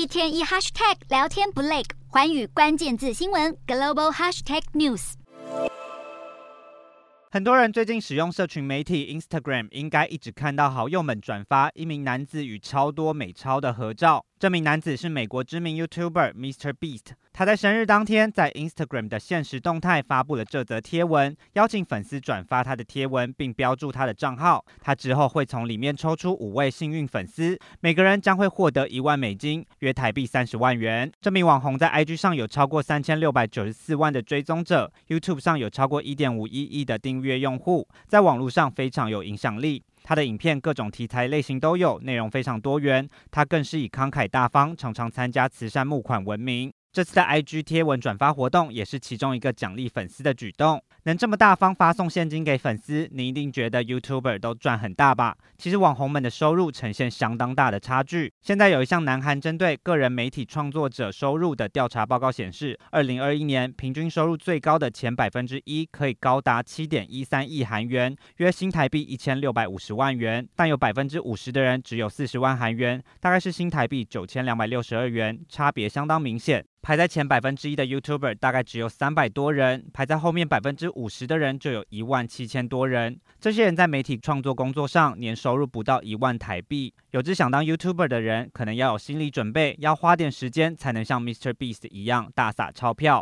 一天一 hashtag 聊天不累，环宇关键字新闻 global hashtag news。很多人最近使用社群媒体 Instagram，应该一直看到好友们转发一名男子与超多美钞的合照。这名男子是美国知名 YouTuber Mr. Beast。他在生日当天，在 Instagram 的限时动态发布了这则贴文，邀请粉丝转发他的贴文，并标注他的账号。他之后会从里面抽出五位幸运粉丝，每个人将会获得一万美金，约台币三十万元。这名网红在 IG 上有超过三千六百九十四万的追踪者，YouTube 上有超过一点五一亿的订阅用户，在网络上非常有影响力。他的影片各种题材类型都有，内容非常多元。他更是以慷慨大方、常常参加慈善募款闻名。这次的 IG 贴文转发活动也是其中一个奖励粉丝的举动。能这么大方发送现金给粉丝，你一定觉得 YouTuber 都赚很大吧？其实网红们的收入呈现相当大的差距。现在有一项南韩针对个人媒体创作者收入的调查报告显示，二零二一年平均收入最高的前百分之一可以高达七点一三亿韩元，约新台币一千六百五十万元。但有百分之五十的人只有四十万韩元，大概是新台币九千两百六十二元，差别相当明显。排在前百分之一的 YouTuber 大概只有三百多人，排在后面百分之五十的人就有一万七千多人。这些人在媒体创作工作上年收入不到一万台币。有志想当 YouTuber 的人，可能要有心理准备，要花点时间才能像 Mr. Beast 一样大撒钞票。